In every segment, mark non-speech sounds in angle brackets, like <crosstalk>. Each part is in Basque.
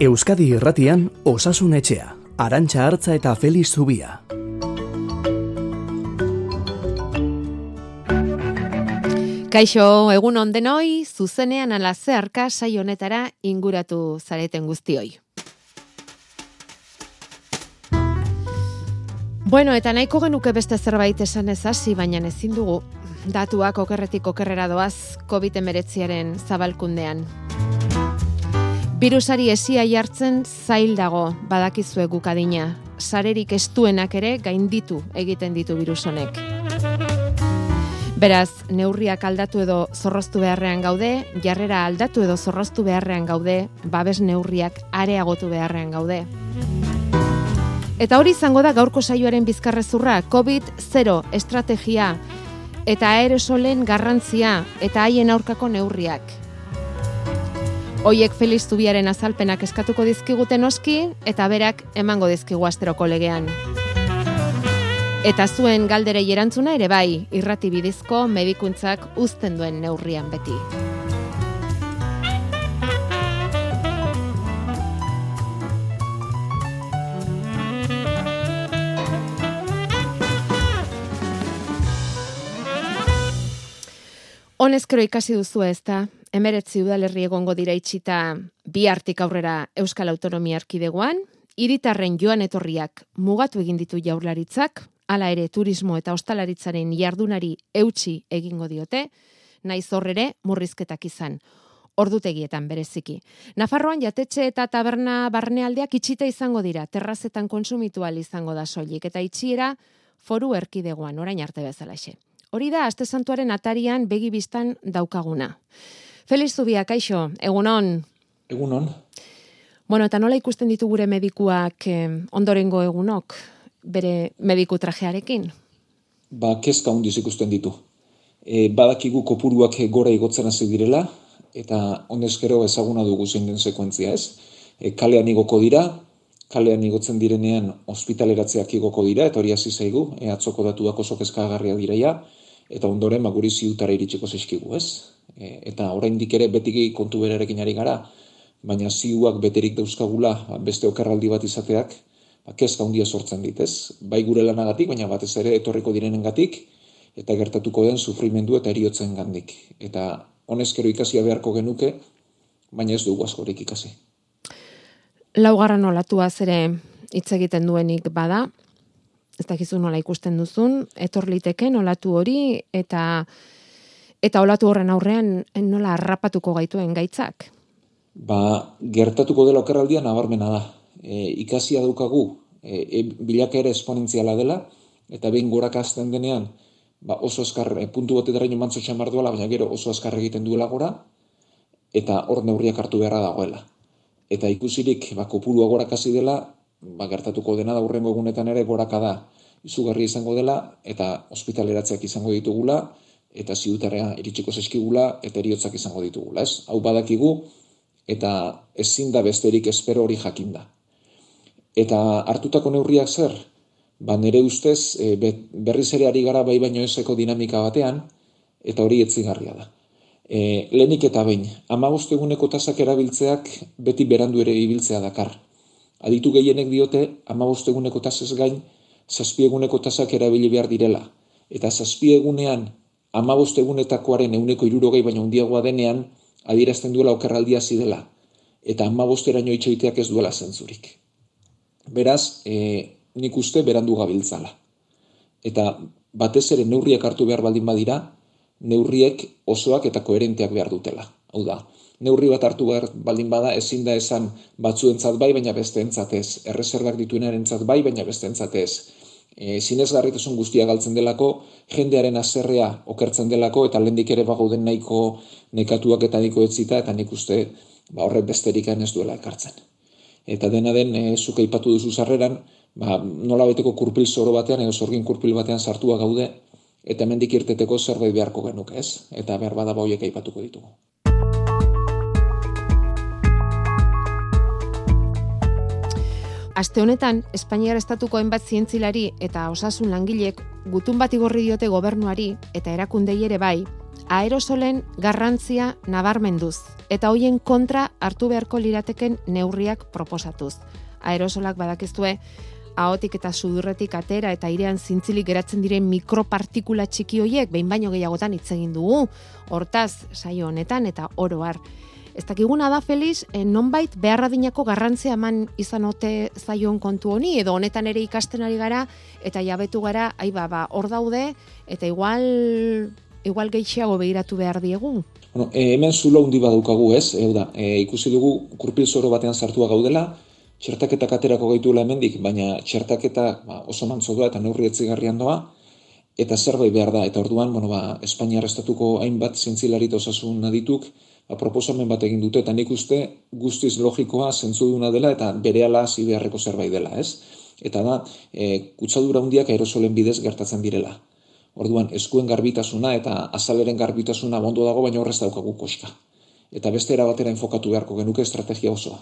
Euskadi Irratian Osasun Etxea, Arantxa Hartza eta Feliz Zubia. Kaixo, egun ondenoi, zuzenean ala zeharka sai honetara inguratu zareten guztioi. Bueno, eta nahiko genuke beste zerbait esan ez hasi, baina ezin dugu datuak okerretik okerrera doaz COVID-19aren zabalkundean. Virusari esia jartzen zail dago badakizue gukadina. Sarerik estuenak ere gainditu egiten ditu virus honek. Beraz, neurriak aldatu edo zorroztu beharrean gaude, jarrera aldatu edo zorroztu beharrean gaude, babes neurriak areagotu beharrean gaude. Eta hori izango da gaurko saioaren bizkarrezurra, COVID-0 estrategia eta aerosolen garrantzia eta haien aurkako neurriak. Hoiek Feliz Zubiaren azalpenak eskatuko dizkiguten oski eta berak emango dizkigu asteroko legean. Eta zuen galderei erantzuna ere bai, irrati bidizko medikuntzak uzten duen neurrian beti. Honezkero ikasi duzu ez da, emeretzi udalerri egongo dira itxita bi hartik aurrera Euskal Autonomia Arkidegoan, hiritarren joan etorriak mugatu egin ditu jaurlaritzak, hala ere turismo eta ostalaritzaren jardunari eutxi egingo diote, naiz horrere murrizketak izan ordutegietan bereziki. Nafarroan jatetxe eta taberna barnealdeak itxita izango dira, terrazetan konsumitual izango da soilik, eta itxiera foru erkidegoan, orain arte bezalaxe. Hori da, aste santuaren atarian begi biztan daukaguna. Feliz Zubia, kaixo, egunon? Egunon. Bueno, eta nola ikusten ditu gure medikuak eh, ondorengo egunok, bere mediku trajearekin? Ba, kezka hundiz ikusten ditu. E, badakigu kopuruak gora igotzen hasi direla, eta ondezkero ezaguna dugu zein den sekuentzia ez. E, kalean igoko dira, kalean igotzen direnean ospitaleratzeak igoko dira, eta hori hasi zaigu, e, atzoko datuak oso kezkagarria direia, eta ondoren maguri ziutara iritsiko zeskigu ez. E, eta oraindik ere betiki kontu berarekin ari gara, baina ziuak beterik dauzkagula ba, beste okerraldi bat izateak, ba, kezka handia sortzen dit, ez? Bai gure lanagatik, baina batez ere etorriko direnengatik eta gertatuko den sufrimendu eta eriotzen gandik. Eta honezkero ikasia beharko genuke, baina ez dugu askorik ikasi. Laugarran olatua zere hitz egiten duenik bada, ez dakizu nola ikusten duzun, etor liteke olatu hori eta eta olatu horren aurrean nola harrapatuko gaituen gaitzak. Ba, gertatuko dela okerraldia nabarmena da. E, ikasia daukagu e, e, bilakera esponentziala dela eta behin gorak azten denean ba, oso azkar, e, puntu bat edaraino mantzo txamar duela, baina gero oso azkar egiten duela gora, eta hor neurriak hartu beharra dagoela. Eta ikusirik, ba, kopurua gorak dela, ba, gertatuko dena da urrengo egunetan ere goraka da izugarri izango dela, eta ospitaleratzeak izango ditugula, eta ziutarea iritsiko zeskigula, eta eriotzak izango ditugula, ez? Hau badakigu, eta ezin da besterik espero hori jakinda. Eta hartutako neurriak zer, ba nere ustez e, berriz ere ari gara bai baino eseko dinamika batean, eta hori etzigarria da. E, lehenik eta bain, amagostu eguneko tasak erabiltzeak beti berandu ere ibiltzea dakar. Aditu gehienek diote, amagostu eguneko tasez gain, zazpieguneko tasak erabili behar direla. Eta zazpiegunean, amagostu egunetakoaren eguneko irurogei baina handiagoa denean, adierazten duela okerraldia zidela. Eta amabosteraino itxoiteak ez duela zentzurik. Beraz, e, nik uste berandu gabiltzala. Eta batez ere neurriak hartu behar baldin badira, neurriek osoak eta koherenteak behar dutela. Hau da, neurri bat hartu behar baldin bada ezin da esan batzuentzat bai baina beste ez. Erreserbak dituenaren bai baina beste entzatez. E, zinez garritasun guztia galtzen delako, jendearen azerrea okertzen delako eta lendik ere bagoden nahiko nekatuak eta niko etzita eta nik uste ba, horret besterik ez duela ekartzen. Eta dena den, e, zuka ipatu duzu zarreran, ba, nola beteko kurpil zoro batean edo zorgin kurpil batean sartua gaude, eta hemendik irteteko zerbait beharko genuk, ez? Eta behar bada bauiek aipatuko ditugu. Aste honetan, Espainiar estatuko hainbat zientzilari eta osasun langilek gutun bat igorri diote gobernuari eta erakundei ere bai, aerosolen garrantzia nabarmenduz eta hoien kontra hartu beharko lirateken neurriak proposatuz. Aerosolak badakiztue ahotik eta sudurretik atera eta airean zintzilik geratzen diren mikropartikula txiki hoiek behin baino gehiagotan hitz egin dugu. Hortaz, saio honetan eta oro har. Ez dakiguna da, Feliz, eh, nonbait beharradinako garrantzia eman izan ote zaion kontu honi, edo honetan ere ikasten ari gara, eta jabetu gara, ai ba, ba, hor daude, eta igual, igual gehiago behiratu behar diegu. Bueno, e, hemen zulo hundi badukagu ez, e, da, e, ikusi dugu kurpil zoro batean sartua gaudela, txertaketak aterako gaituela hemendik, baina txertaketa ba, oso mantzo doa eta neurri etzigarrian doa, eta zerbait behar da, eta orduan, bueno, ba, Espainia arrestatuko hainbat zintzilarit osasun adituk, ba, proposamen bat egin dute, eta nik uste guztiz logikoa zentzuduna dela, eta bere ala beharreko zerbait dela, ez? Eta da, e, kutsadura hundiak aerosolen bidez gertatzen direla. Orduan, eskuen garbitasuna eta azaleren garbitasuna bondo dago, baina horrez daukagu koska. Eta beste erabatera enfokatu beharko genuke estrategia osoa.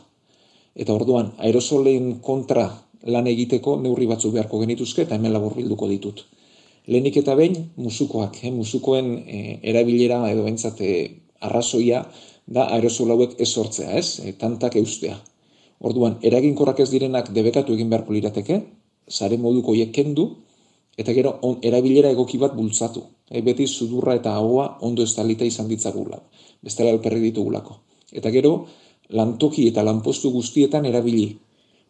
Eta orduan, aerosolen kontra lan egiteko neurri batzu beharko genituzke eta hemen labur bilduko ditut. Lehenik eta behin, musukoak, eh? musukoen eh, erabilera edo bentsat eh, arrazoia da aerosol hauek ez sortzea, ez? E, tantak eustea. Orduan, eraginkorrak ez direnak debekatu egin beharko lirateke, sare moduko hiek kendu, eta gero on, erabilera egoki bat bultzatu. E, beti sudurra eta ahoa ondo estalita izan ditzagula. Bestela alperri ditugulako. Eta gero, lantoki eta lanpostu guztietan erabili.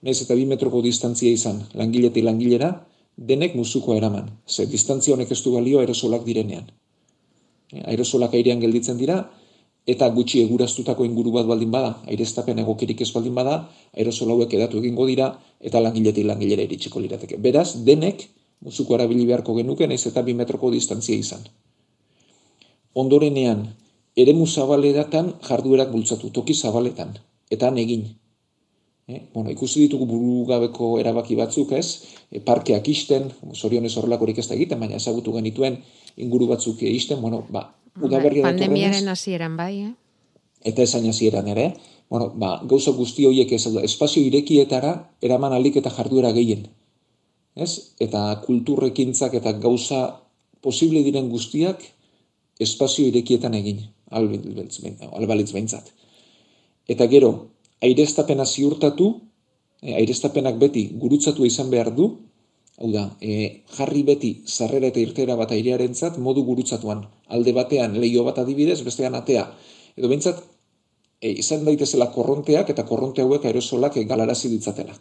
Nez eta bi metroko distantzia izan, langileti langilera, denek musuko eraman. Ze distantzia honek ez du balio aerosolak direnean. Aerosolak airean gelditzen dira, eta gutxi eguraztutako inguru bat baldin bada, aireztapen egokirik ez baldin bada, aerosol hauek edatu egingo dira, eta langiletik langilera iritsiko lirateke. Beraz, denek, musuko erabili beharko genuke, naiz eta bi metroko distantzia izan. Ondorenean, ere musabaleratan jarduerak bultzatu, toki zabaletan, eta egin. E, bueno, ikusi ditugu burugabeko erabaki batzuk ez, e, parkeak isten, zorionez horrelakorik ez da egiten, baina ezagutu genituen inguru batzuk isten, bueno, ba, udaberria bai, pandemiaren hasieran bai, eh? Eta esain hasieran ere, bueno, ba, gauza guzti horiek ez da, espazio irekietara eraman alik eta jarduera gehien. Ez? Eta kulturrekintzak eta gauza posible diren guztiak espazio irekietan egin, albalitz behintzat. Eta gero, aireztapena ziurtatu, e, aireztapenak beti gurutzatu izan behar du, Hau da, e, jarri beti zarrera eta irtera bat airearentzat modu gurutzatuan. Alde batean leio bat adibidez, bestean atea. Edo behintzat, e, izan daitezela korronteak eta korronte hauek aerosolak galarazi ditzatela.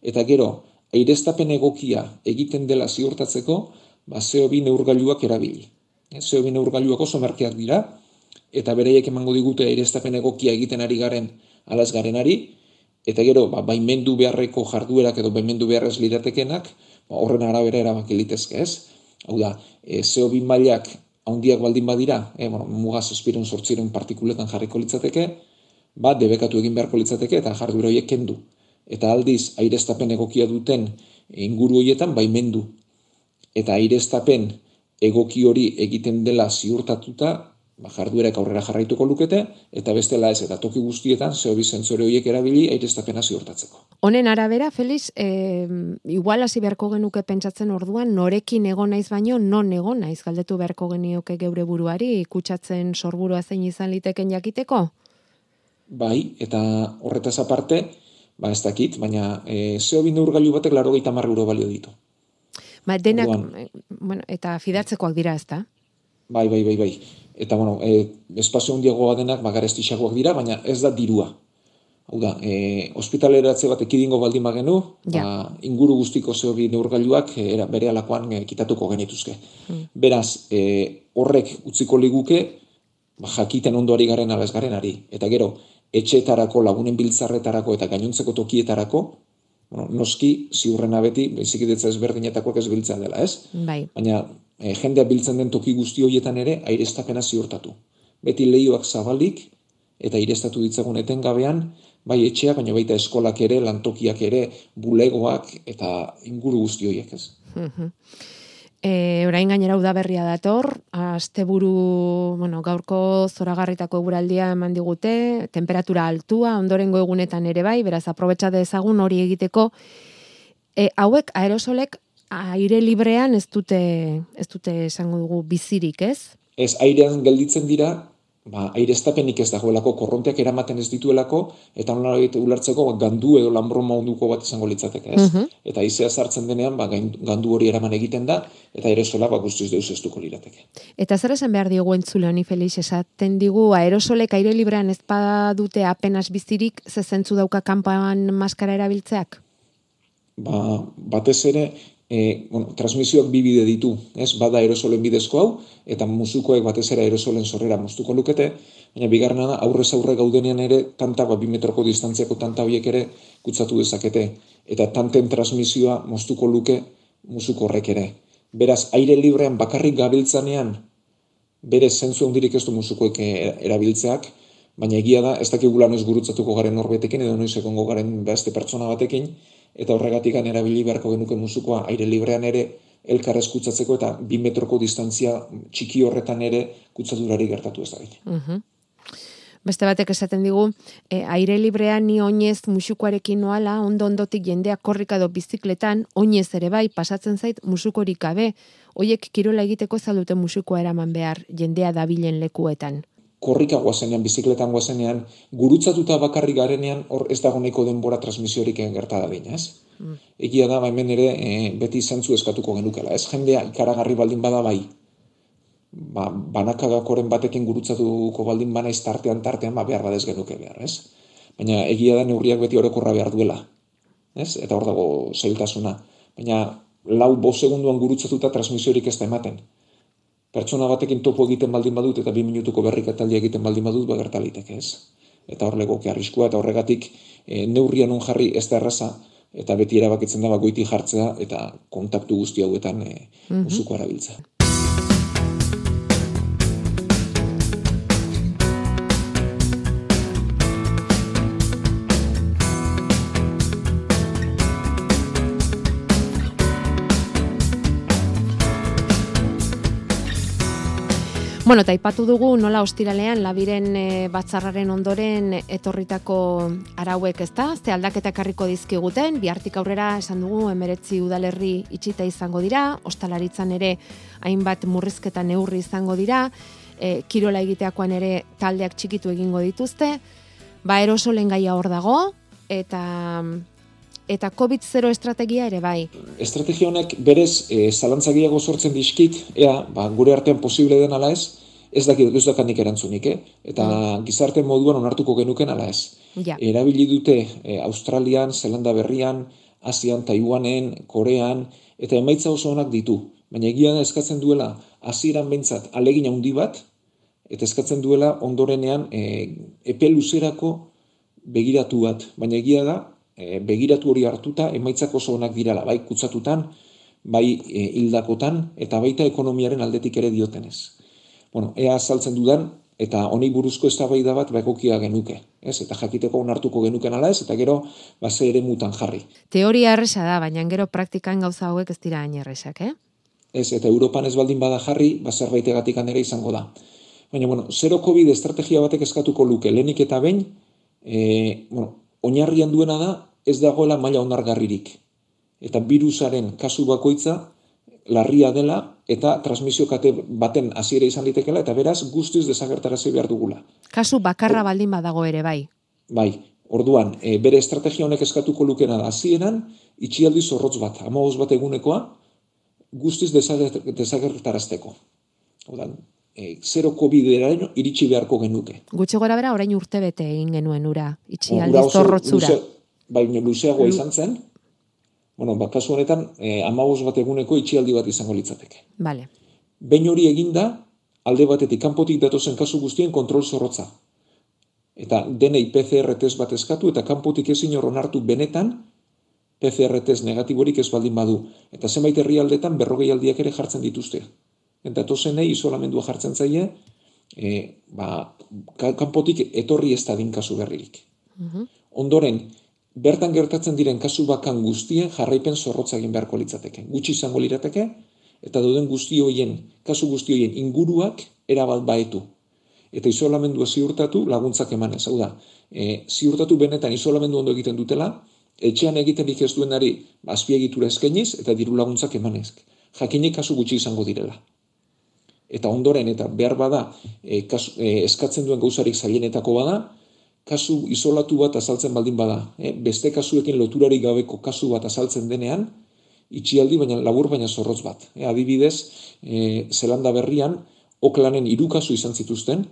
Eta gero, aireztapen egokia egiten dela ziurtatzeko, ba, zeo bi neurgailuak erabili. Zeo bi neurgailuak oso merkeak dira, eta bereiek emango digute aireztapen egokia egiten ari garen alaz garenari, Eta gero, ba, baimendu beharreko jarduerak edo baimendu beharrez liratekenak, ba, horren arabera erabak litezke ez. Hau da, e, zeo bin mailak haundiak baldin badira, e, bueno, mugaz espiron sortziren partikuletan jarriko litzateke, ba, debekatu egin beharko litzateke eta jarduera horiek kendu. Eta aldiz, aireztapen egokia duten inguru horietan baimendu. Eta aireztapen egoki hori egiten dela ziurtatuta, ba, jarduerek aurrera jarraituko lukete, eta bestela ez, eta toki guztietan, zehobi zentzore horiek erabili, aireztapena ziurtatzeko. Honen arabera, Feliz, e, igual hasi beharko genuke pentsatzen orduan, norekin egon naiz baino, non egon naiz galdetu beharko genioke geure buruari, kutsatzen sorburua zein izan liteken jakiteko? Bai, eta horretaz aparte, ba ez dakit, baina e, zehobi neurgailu batek laro gaita euro balio ditu. Ba, denak, eh, bueno, eta fidatzekoak dira ez da? Bai, bai, bai, bai eta bueno, e, espazio handiagoa denak magarestixagoak dira, baina ez da dirua. Hau da, e, ospitaleratze bat ekidingo baldin bagenu, ja. ba, inguru guztiko zehobi neurgailuak e, era, bere alakoan e, kitatuko genituzke. Hmm. Beraz, e, horrek utziko liguke, ba, jakiten ondoari garen alaz garen ari. Eta gero, etxeetarako, lagunen biltzarretarako eta gainontzeko tokietarako, noski, ziurrena beti, bezik ezberdinetakoak ez biltzea dela, ez? Bai. Baina, e, jendea biltzen den toki guzti horietan ere aireztapena ziurtatu. Beti lehioak zabalik eta aireztatu ditzagun etengabean, bai etxeak, baina baita eskolak ere, lantokiak ere, bulegoak eta inguru guzti horiek ez. E, orain gainera udaberria dator, asteburu, bueno, gaurko zoragarritako eguraldia eman digute, temperatura altua, ondorengo egunetan ere bai, beraz aprobetsa dezagun hori egiteko, e, hauek aerosolek aire librean ez dute ez dute esango dugu bizirik, ez? Ez airean gelditzen dira, ba, aireztapenik ez dagoelako, korronteak eramaten ez dituelako, eta nola ulertzeko ba, gandu edo lanbroma onduko bat izango litzateke, ez? Mhm. Eta izea sartzen denean, ba, gandu hori eraman egiten da, eta aerosola ba, guztiz deus ez duko lirateke. Eta zer esan behar diogu entzule honi Felix, esaten digu aerosolek aire librean ez dute apenas bizirik, zezentzu dauka kanpoan maskara erabiltzeak? Ba, batez ere, e, bueno, transmisioak bi bide ditu, ez? Bada aerosolen bidezko hau eta musukoek batez ere aerosolen sorrera moztuko lukete, baina bigarrena da aurrez aurre gaudenean ere tanta ba 2 metroko distantziako tanta hoiek ere kutsatu dezakete eta tanten transmisioa moztuko luke musuko horrek ere. Beraz, aire librean bakarrik gabiltzanean bere zentzu hondirik ez du musukoek e, erabiltzeak, baina egia da, ez dakigula noiz gurutzatuko garen norbetekin edo noiz egongo garen beste pertsona batekin, eta horregatik erabili beharko genuke musukoa aire librean ere elkarrez kutsatzeko eta bi metroko distantzia txiki horretan ere kutsadurari gertatu ez da. Beste batek esaten digu, e, aire librean ni oinez musukoarekin noala, ondo ondotik jendea korrika edo bizikletan, oinez ere bai, pasatzen zait musukorik gabe, hoiek kirola egiteko zalute musukoa eraman behar jendea dabilen lekuetan korrika guazenean, bizikletan guazenean, gurutzatuta bakarrik garenean, hor ez dago neko denbora transmisiorik gerta da ez? Mm. Egia da, ba, hemen ere, e, beti zentzu eskatuko genukela, ez? Jendea ikaragarri baldin bada bai, ba, banakagakoren batekin gurutzatuko baldin bana tartean tartean, ba, behar badez genuke behar, ez? Baina egia da neurriak beti orokorra behar duela, ez? Eta hor dago zailtasuna. Baina lau bo segunduan gurutzatuta transmisiorik ez da ematen pertsona batekin topo egiten baldin badut eta bi minutuko berrik egiten baldin badut ba gertaliteke, ez? Eta hor legoke arriskua eta horregatik e, neurrian on jarri ez da erraza eta beti erabakitzen da goiti jartzea eta kontaktu guzti hauetan e, mm -hmm. erabiltzea. Bueno, eta ipatu dugu nola ostiralean labiren e, batzarraren ondoren etorritako arauek ez da, ze aldaketa karriko dizkiguten, bihartik aurrera esan dugu emeretzi udalerri itxita izango dira, ostalaritzan ere hainbat murrizketa neurri izango dira, e, kirola egiteakoan ere taldeak txikitu egingo dituzte, ba erosolen gaia hor dago, eta eta COVID-0 estrategia ere bai. Estrategia honek berez e, zalantzagiago sortzen dizkit, ea, ba, gure artean posible den ala ez, ez dakit ez dakanik erantzunik, eh? eta mm. gizarte moduan onartuko genuken ala ez. Ja. Erabili dute e, Australian, Zelanda Berrian, Asian, Taiwanen, Korean, eta emaitza oso onak ditu. Baina egia da eskatzen duela, hasieran bentsat, alegin handi bat, eta eskatzen duela ondorenean e, epe luzerako begiratu bat. Baina egia da, e, begiratu hori hartuta emaitzak oso onak dirala, bai kutsatutan, bai e, hildakotan eta baita ekonomiaren aldetik ere diotenez. Bueno, ea azaltzen dudan eta honi buruzko eztabaida bat bekokia genuke, ez? Eta jakiteko onartuko genuken ala ez eta gero ba ere mutan jarri. Teoria erresa da, baina gero praktikan gauza hauek ez dira hain erresak, eh? Ez, eta Europan ez baldin bada jarri, ba zerbaitegatik ere izango da. Baina, bueno, zero COVID estrategia batek eskatuko luke, lehenik eta behin, e, bueno, oinarrian duena da, ez dagoela maila onargarririk. Eta virusaren kasu bakoitza larria dela eta transmisio kate baten hasiera izan litekela eta beraz guztiz desagertarazi behar dugula. Kasu bakarra baldin badago ere bai. Bai. Orduan, e, bere estrategia honek eskatuko lukena da hasieran itxialdi zorrotz bat, 15 bat egunekoa guztiz desagertarazteko. Orduan, e, zero covid iritsi beharko genuke. Gutxe gora bera, orain urte bete egin genuen ura, itxialdi zorrotzura baina luzeagoa izan zen, bueno, ba, kasu honetan, e, bat eguneko itxialdi bat izango litzateke. Vale. Behin hori eginda, alde batetik kanpotik datozen kasu guztien kontrol zorrotza. Eta denei PCR test bat eskatu, eta kanpotik ezin hor onartu benetan, PCR test negatiborik ez baldin badu. Eta zenbait herrialdetan berrogei aldiak ere jartzen dituzte. Eta tozenei isolamendua jartzen zaie, e, ba, kanpotik etorri ez da kasu berririk. Uh Ondoren, bertan gertatzen diren kasu bakan guztien jarraipen zorrotza egin beharko litzateke. Gutxi izango lirateke, eta duden guzti hoien, kasu guzti hoien inguruak erabat baetu. Eta isolamendua ziurtatu laguntzak emanez. Hau da, e, ziurtatu benetan isolamendu ondo egiten dutela, etxean egiten ez duenari azpiegitura eskeniz eta diru laguntzak emanez. Jakinik kasu gutxi izango direla. eta ondoren eta behar bada e, kasu, e, eskatzen duen gauzarik zailenetako bada, kasu isolatu bat azaltzen baldin bada, e, beste kasuekin loturarik gabeko kasu bat azaltzen denean, itxialdi baina labur baina zorrotz bat. E, adibidez, e, Zelanda berrian, Oklanen hiru kasu izan zituzten,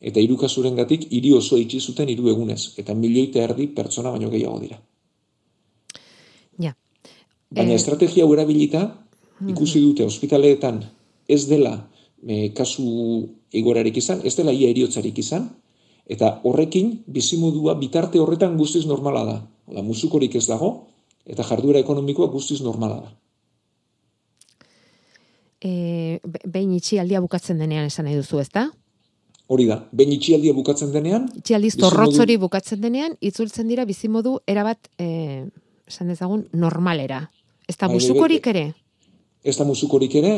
eta hiru kasuren gatik hiri oso itxi zuten hiru egunez, eta milioita erdi pertsona baino gehiago dira. Ja. Baina Eh, estrategia hau erabilita, ikusi dute ospitaleetan ez dela e, kasu egorarik izan, ez dela ia eriotzarik izan, eta horrekin bizimodua bitarte horretan guztiz normala da. Oda, musukorik ez dago, eta jarduera ekonomikoa guztiz normala da. E, be- behin itxialdia bukatzen denean esan nahi duzu, ezta? Hori da, behin itxialdia bukatzen denean, Itxialdiz Bizimodu- hori bukatzen denean, itzultzen dira bizimodu erabat, e, esan dezagun, normalera. Ez da Bai, bai, busukorik ere? ez da musukorik ere,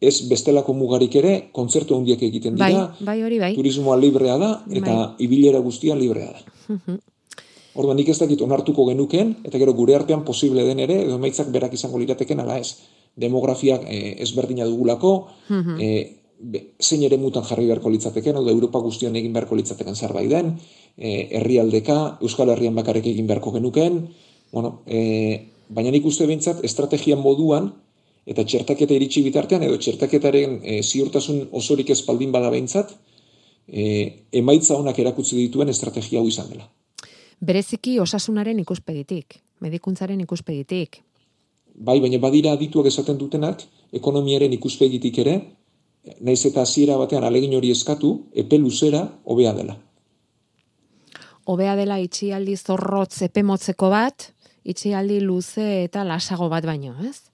ez bestelako mugarik ere, kontzertu handiak egiten Bai, dira, bai hori bai. turismoa librea da, eta ibilera guztia librea da. <laughs> Orduan nik ez dakit onartuko genuken, eta gero gure artean posible den ere, edo emaitzak berak izango lirateken ala ez. Demografiak e, ezberdina dugulako, e, be, zein ere mutan jarri beharko litzateken, da Europa guztian egin beharko litzateken zerbait den, e, herrialdeka, Euskal Herrian bakarrik egin beharko genuken, bueno, e, baina nik uste behintzat estrategian moduan, eta txertaketa iritsi bitartean, edo txertaketaren e, ziurtasun osorik ez baldin bada behintzat, e, emaitza honak erakutsi dituen estrategia hau izan dela. Bereziki osasunaren ikuspegitik, medikuntzaren ikuspegitik. Bai, baina badira adituak esaten dutenak, ekonomiaren ikuspegitik ere, naiz eta hasiera batean alegin hori eskatu, epe luzera hobea dela. Hobea dela itxialdi zorrotz epemotzeko bat, itxialdi luze eta lasago bat baino, ez?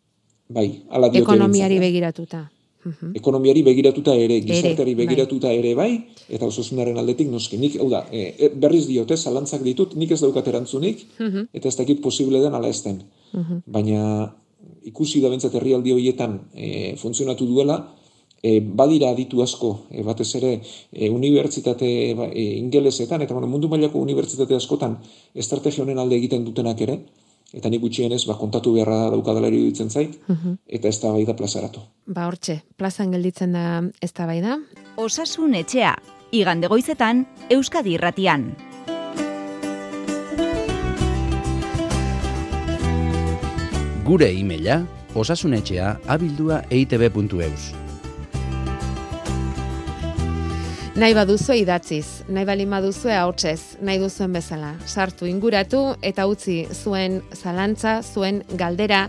Bai, ala diote Ekonomiari eh? begiratuta. Mhm. Ekonomiari begiratuta ere, gizarteari bai. begiratuta ere bai, eta osasunaren aldetik noski. Nik, hau da, e, berriz diote, zalantzak ditut, nik ez daukat erantzunik, Mhm. eta ez dakit posible den ala ez den. Baina ikusi da bentsat herrialdi horietan e, funtzionatu duela, e, badira aditu asko, e, batez ere e, unibertsitate ba, e, ingelesetan, eta bueno, mundu mailako unibertsitate askotan estrategia honen alde egiten dutenak ere, eta nik gutxienez ba, kontatu beharra daukadala iruditzen zait, eta ez da bai da plazaratu. Ba hortxe, plazan gelditzen da ez da bai da. Osasun etxea, igande goizetan, Euskadi irratian. Gure e-maila osasunetxea abildua eitb.eus. Nahi baduzue idatziz, nahi bali baduzue ahotsez, nahi duzuen bezala. Sartu inguratu eta utzi zuen zalantza, zuen galdera,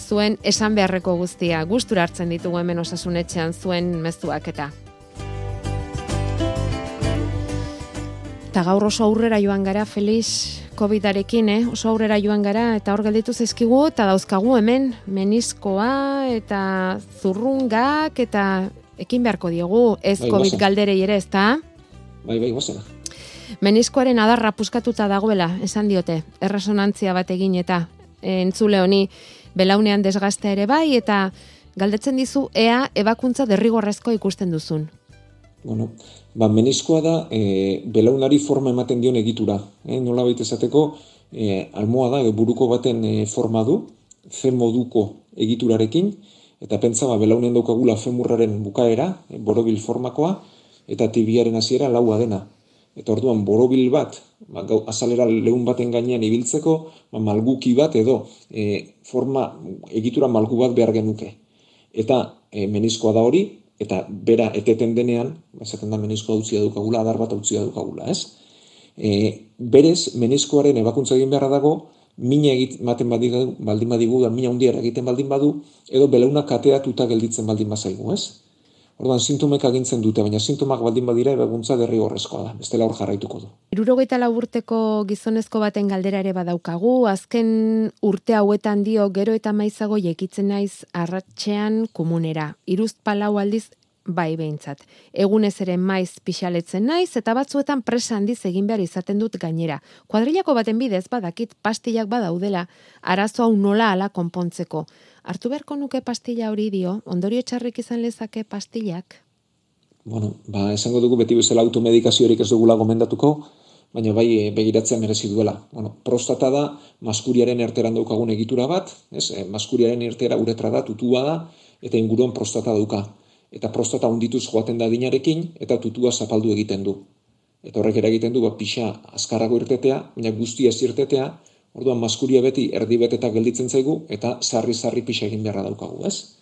zuen esan beharreko guztia. Gustura hartzen ditugu hemen osasunetxean zuen mezuak eta. Eta gaur oso aurrera joan gara, Felix, COVID-arekin, eh? oso aurrera joan gara, eta hor gelditu zaizkigu, eta dauzkagu hemen, meniskoa, eta zurrungak, eta ekin beharko diegu, ez Bai, COVID goazen. galderei ere, ez da? Bai, bai, gozena. Meniskoaren adarra puskatuta dagoela, esan diote, erresonantzia bat egin eta eh, entzule honi belaunean desgaztea ere bai, eta galdetzen dizu ea ebakuntza derrigorrezko ikusten duzun. Bueno, ba, meniskoa da e, belaunari forma ematen dion egitura. E, nola baita esateko, e, almohada edo buruko baten e, forma du, fe moduko egiturarekin, eta pentsa ba, belaunen daukagula femurraren bukaera, e, borobil formakoa, eta tibiaren hasiera laua dena. Eta orduan borobil bat, ba, gau, azalera lehun baten gainean ibiltzeko, ba, malguki bat edo e, forma egitura malgu bat behar genuke. Eta e, meniskoa da hori, eta bera eteten denean, esaten da meniskoa utzia dukagula, adar bat utzia dukagula, ez? E, berez, meniskoaren ebakuntza egin beharra dago, mina egiten badigu, baldin badigu, da mina hundiara egiten baldin badu, edo belauna kateatuta gelditzen baldin bazaigu, ez? Orduan, sintomek agintzen dute, baina sintomak baldin badira ebakuntza derrigorrezkoa da, bestela hor jarraituko du. Irurogeita lau urteko gizonezko baten galdera ere badaukagu, azken urte hauetan dio gero eta maizago jekitzen naiz arratxean komunera. Iruzt palau aldiz bai behintzat. Egunez ere maiz pixaletzen naiz eta batzuetan presa handiz egin behar izaten dut gainera. Kuadrilako baten bidez badakit pastillak badaudela arazo hau nola ala konpontzeko. Hartu beharko nuke pastilla hori dio, ondorio txarrik izan lezake pastillak? Bueno, ba, esango dugu beti bezala automedikaziorik ez dugula gomendatuko, baina bai e, begiratzea merezi duela. Bueno, prostata da maskuriaren erteran daukagun egitura bat, ez? E, maskuriaren ertera uretra da, tutua da, eta inguruan prostata dauka. Eta prostata undituz joaten da dinarekin, eta tutua zapaldu egiten du. Eta horrek eragiten du, ba, pixa azkarrago irtetea, baina guztia ez irtetea, orduan maskuria beti erdi beteta gelditzen zaigu, eta sarri-sarri pixa egin beharra daukagu, ez?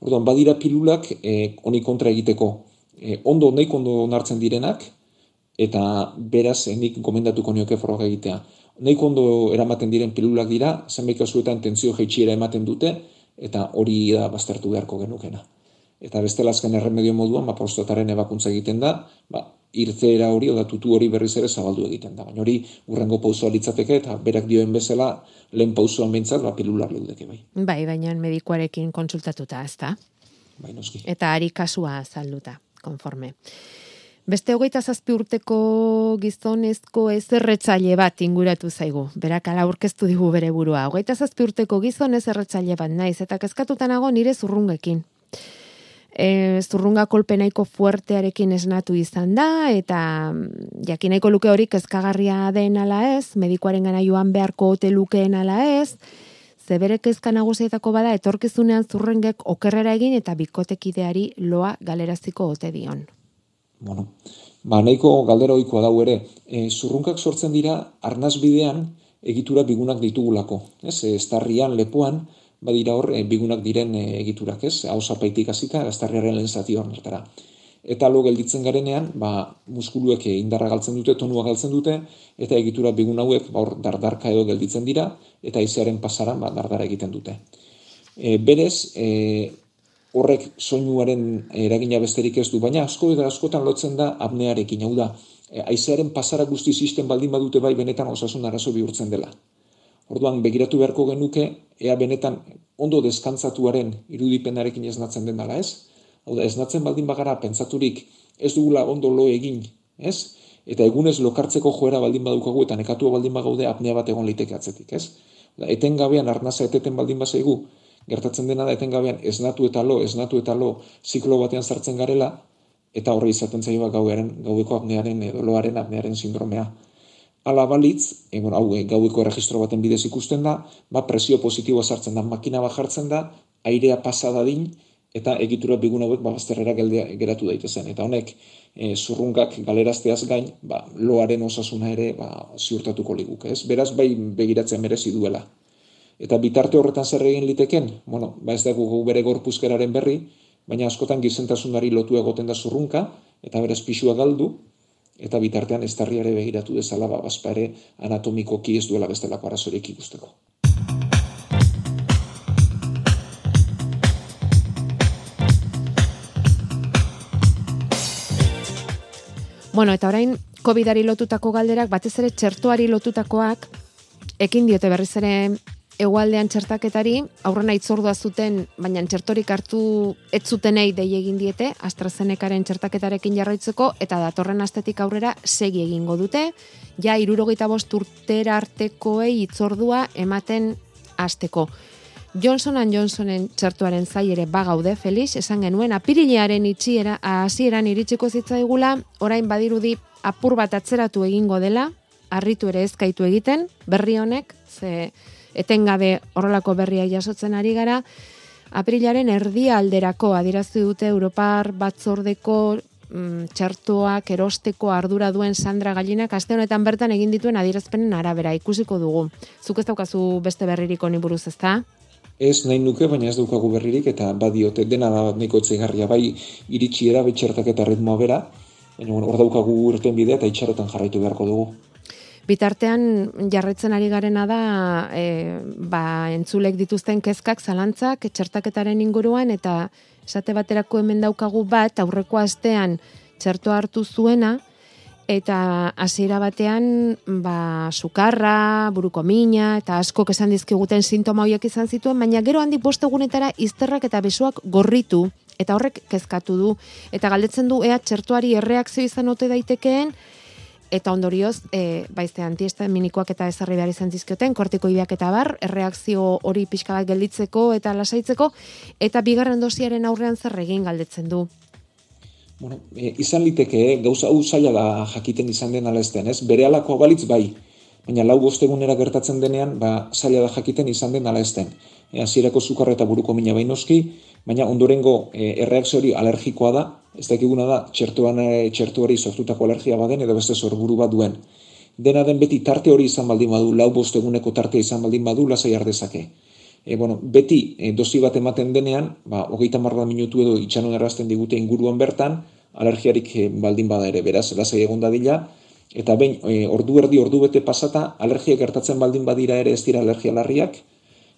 Orduan, badira pilulak e, honi kontra egiteko e, ondo, nahi ondo onartzen direnak, eta beraz, e, nik gomendatuko nioke froga egitea. Nahi ondo eramaten diren pilulak dira, zenbait kasuetan tentzio jeitxiera ematen dute, eta hori da baztertu beharko genukena eta bestela azken erremedio moduan, ba, prostataren ebakuntza egiten da, ba, irtzeera hori, oda tutu hori berriz ere zabaldu egiten da. Baina hori, urrengo pauzoa litzateke, eta berak dioen bezala, lehen pauzoan bintzat, ba, pilular leudeke bai. Bai, baina medikuarekin konsultatuta, ez da? Bai, noski. Eta ari kasua zalduta, konforme. Beste hogeita zazpi urteko gizonezko ezerretzaile bat inguratu zaigu. Berak ala aurkeztu digu bere burua. Hogeita zazpi urteko gizon ezerretzaile bat naiz, eta kezkatutanago nire zurrungekin e, zurrunga kolpenaiko fuertearekin esnatu izan da, eta mm, jakinaiko luke hori kezkagarria den ala ez, medikoaren gana joan beharko ote lukeen ala ez, zebere kezka nagusietako bada etorkizunean zurrengek okerrera egin eta bikotekideari loa galeraziko ote dion. Bueno, ba, nahiko galdera oikoa dau ere, e, zurrunkak sortzen dira arnaz bidean egitura bigunak ditugulako, ez, e, estarrian, lepoan, badira hor e, bigunak diren e, egiturak, ez? Hau zapaitik hasita gaztarriaren lehen zati hor nertara. Eta lo gelditzen garenean, ba, muskuluek indarra galtzen dute, tonua galtzen dute, eta egitura bigun hauek ba, hor dardarka edo gelditzen dira, eta izearen pasaran ba, dardara egiten dute. E, berez, e, horrek soinuaren eragina besterik ez du, baina asko eta askotan lotzen da apnearekin, hau da, e, aizearen pasara guzti sistem baldin badute bai benetan osasun arazo bihurtzen dela. Orduan begiratu beharko genuke ea benetan ondo deskantzatuaren irudipenarekin esnatzen den dela, ez? Hau da, esnatzen baldin bagara pentsaturik ez dugula ondo lo egin, ez? Eta egunez lokartzeko joera baldin badukagu eta nekatua baldin bagaude apnea bat egon liteke atzetik, ez? Da, etengabean arnaza eteten baldin bazaigu, gertatzen dena da etengabean esnatu eta lo, esnatu eta lo ziklo batean sartzen garela, eta horri izaten zaio gauaren, gaueko apnearen edo loaren apnearen sindromea ala balitz, e, bueno, hau, e, gaueko erregistro baten bidez ikusten da, ba, presio positiboa sartzen da, makina bat jartzen da, airea pasa din, eta egitura bigun hauek ba, bazterrera geratu daitezen. Eta honek, e, zurrunkak galerazteaz gain, ba, loaren osasuna ere ba, ziurtatuko liguk. Ez? Beraz, bai begiratzen merezi duela. Eta bitarte horretan zer egin liteken, bueno, ba ez dago bere gorpuzkeraren berri, baina askotan gizentasunari lotu egoten da zurrunka, eta berez pixua galdu, eta bitartean estarriare begiratu dezala ba ere anatomikoki ez duela bestelako arazorik ikusteko. Bueno, eta orain COVIDari lotutako galderak batez ere txertoari lotutakoak ekin diote berriz ere egualdean txertaketari, aurrena itzordua zuten, baina txertorik hartu ez zutenei dei egin diete, AstraZenecaren txertaketarekin jarraitzeko, eta datorren astetik aurrera segi egingo dute, ja irurogeita bost urtera artekoei itzordua ematen hasteko. Johnson Johnsonen txertuaren zai ere bagaude, Felix, esan genuen, apirilearen itxiera, hasieran iritsiko zitzaigula, orain badirudi apur bat atzeratu egingo dela, harritu ere ezkaitu egiten, berri honek, ze etengabe horrelako berria jasotzen ari gara, aprilaren erdia alderako adiraztu dute Europar batzordeko mm, txartuak erosteko ardura duen Sandra Galinak aste honetan bertan egin dituen adierazpenen arabera ikusiko dugu. Zuk ez daukazu beste berririk honi buruz ezta? Ez nahi nuke, baina ez daukagu berririk, eta badiote dena da nahiko etzegarria, bai iritsi era betxertak eta ritmoa bera, baina hor daukagu urten bidea eta itxarotan jarraitu beharko dugu. Bitartean jarretzen ari garena da e, ba, entzulek dituzten kezkak zalantzak txertaketaren inguruan eta esate baterako hemen daukagu bat aurreko astean txerto hartu zuena eta hasiera batean ba sukarra, buruko mina eta asko esan dizkiguten sintoma horiek izan zituen baina gero handi postegunetara izterrak eta besoak gorritu eta horrek kezkatu du. Eta galdetzen du ea txertuari erreakzio izan ote daitekeen eta ondorioz, e, baizte minikoak eta ezarri behar izan zizkioten, kortikoideak eta bar, erreakzio hori pixka bat gelditzeko eta lasaitzeko, eta bigarren dosiaren aurrean zer egin galdetzen du. Bueno, e, izan liteke, gauza hau zaila da jakiten izan den alazten, ez? Bere alako balitz bai, baina lau bostegunera gertatzen denean, ba, zaila da jakiten izan den ala ezten. E, azierako zukarra eta buruko mina bainoski, baina ondorengo e, erreakzio alergikoa da, ez dakiguna da, txertuan e, txertuari sortutako alergia baden, edo beste zorburu bat duen. Dena den beti tarte hori izan baldin badu, lau bosteguneko tarte izan baldin badu, lasai ardezake. E, bueno, beti e, dozi bat ematen denean, ba, hogeita marra minutu edo itxanon errazten digute inguruan bertan, alergiarik e, baldin bada ere, beraz, lasai egon dadila, eta behin e, ordu erdi ordu bete pasata alergiak gertatzen baldin badira ere ez dira alergia larriak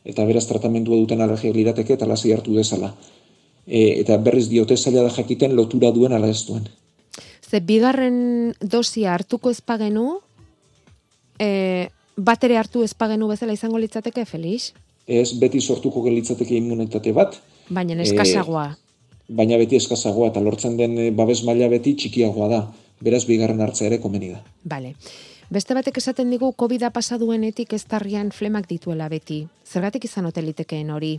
eta beraz tratamendua duten alergiak lirateke eta lasi hartu dezala. E, eta berriz diote zaila da jakiten lotura duen ala ez duen. Ze bigarren dosia hartuko ezpagenu, e, batere hartu ezpagenu bezala izango litzateke, Felix? Ez, beti sortuko gelitzateke immunitate bat. Baina eskasagoa. E, baina beti eskasagoa eta lortzen den e, babes maila beti txikiagoa da beraz bigarren hartza ere komeni da. Bale. Beste batek esaten digu COVID-a pasaduenetik ez tarrian flemak dituela beti. Zergatik izan hotelitekeen hori?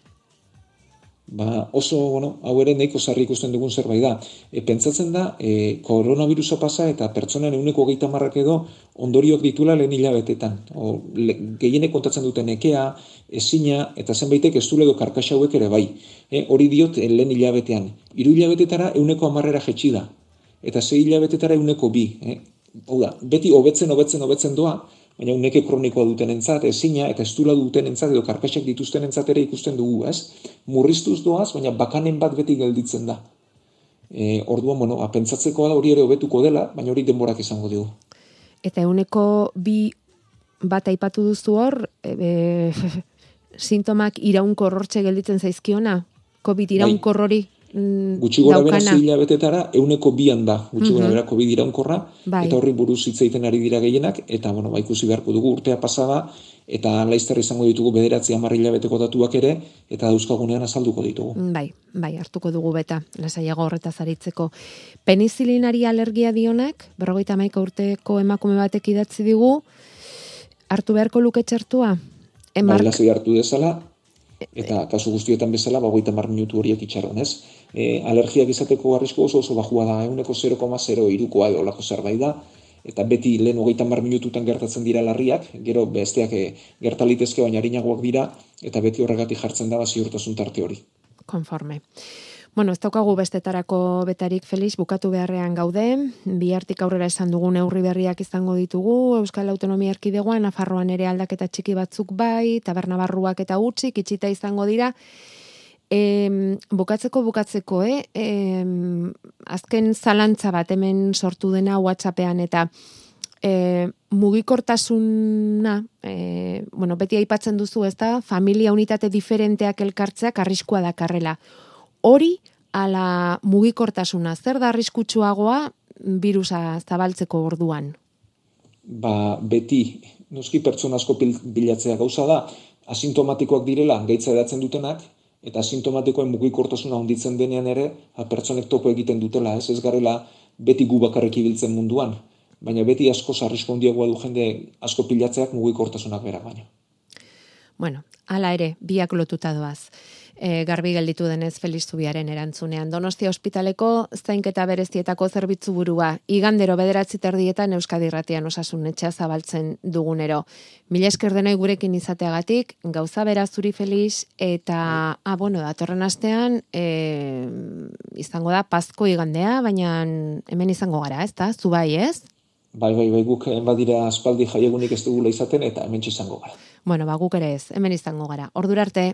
Ba, oso, bueno, hau ere neiko zarri ikusten dugun zerbait da. E, pentsatzen da, e, koronavirusa pasa eta pertsonen euneko geita marrak edo ondorioak ditula lehen hilabetetan. O, le, gehienek kontatzen duten ekea, ezina, eta zenbaitek ez edo karkasa hauek ere bai. E, hori diot e, lehen hilabetean. Hiru hilabetetara euneko amarrera jetxi da eta sei hilabetetara euneko bi. Eh? Hau da, beti hobetzen, hobetzen, hobetzen doa, baina uneke kronikoa duten entzat, ezina eta estula duten entzat, edo karkasak dituzten entzat ere ikusten dugu, ez? Murriztuz doaz, baina bakanen bat beti gelditzen da. E, orduan, bueno, apentsatzeko da hori ere hobetuko dela, baina hori denborak izango dugu. Eta euneko bi bat aipatu duzu hor, e, e, <laughs> sintomak iraunkor hortxe gelditzen zaizkiona? COVID iraunkor bai. hori? Mm, gutxi gora bera hilabetetara euneko bian da, gutxi gora mhm. bera COVID iraunkorra, bai. eta horri buruz hitz egiten ari dira gehienak, eta bueno, ba, ikusi beharko dugu urtea pasada, eta laizter izango ditugu bederatzi amarri hilabeteko datuak ere, eta dauzkagunean azalduko ditugu. Bai, bai, hartuko dugu beta, lasaiago horretaz aritzeko. Penizilinari alergia dionak, berrogeita maika urteko emakume batek idatzi digu, hartu beharko luke txertua? Emark... Bai, hartu dezala, eta kasu guztietan bezala, bagoita mar minutu horiek itxaron, ez? E, alergiak izateko arrisko oso oso bajua da, eguneko 0,0 irukoa edo lako zerbait da, eta beti lehen hogeita mar minututan gertatzen dira larriak, gero besteak e, gertalitezke baina harinagoak dira, eta beti horregatik jartzen da ziurtasun tarte hori. Konforme. Bueno, ez daukagu bestetarako betarik Felix bukatu beharrean gaude. Bihartik aurrera esan dugu neurri berriak izango ditugu Euskal Autonomia Erkidegoan Nafarroan ere aldaketa txiki batzuk bai, Tabernabarruak eta utzik itxita izango dira. E, bukatzeko bukatzeko, eh? E, azken zalantza bat hemen sortu dena WhatsAppean eta e, mugikortasuna, e, bueno, beti aipatzen duzu, ez da, familia unitate diferenteak elkartzeak arriskua dakarrela hori ala mugikortasuna zer da arriskutsuagoa virusa zabaltzeko orduan? Ba beti noski pertsona asko bilatzea gauza da asintomatikoak direla gaitza edatzen dutenak eta asintomatikoen mugikortasuna honditzen denean ere ba, pertsonek topo egiten dutela ez ez garela beti gu bakarrik ibiltzen munduan baina beti asko sarrisko handiagoa du jende asko pilatzeak mugikortasunak bera baina Bueno, hala ere, biak lotuta doaz e, garbi gelditu denez Feliz Zubiaren erantzunean. Donostia ospitaleko zainketa berezietako zerbitzu burua, igandero bederatzi terdietan Euskadi Ratian osasun etxea zabaltzen dugunero. Mila esker denoi gurekin izateagatik, gauza bera zuri Feliz, eta, ah, bueno, datorren astean, e, izango da, pazko igandea, baina hemen izango gara, ez da, zubai ez? Bai, bai, bai, guk badira aspaldi jaiegunik ez dugula izaten, eta hemen izango gara. Bueno, ba, guk ere ez, hemen izango gara. Ordura arte,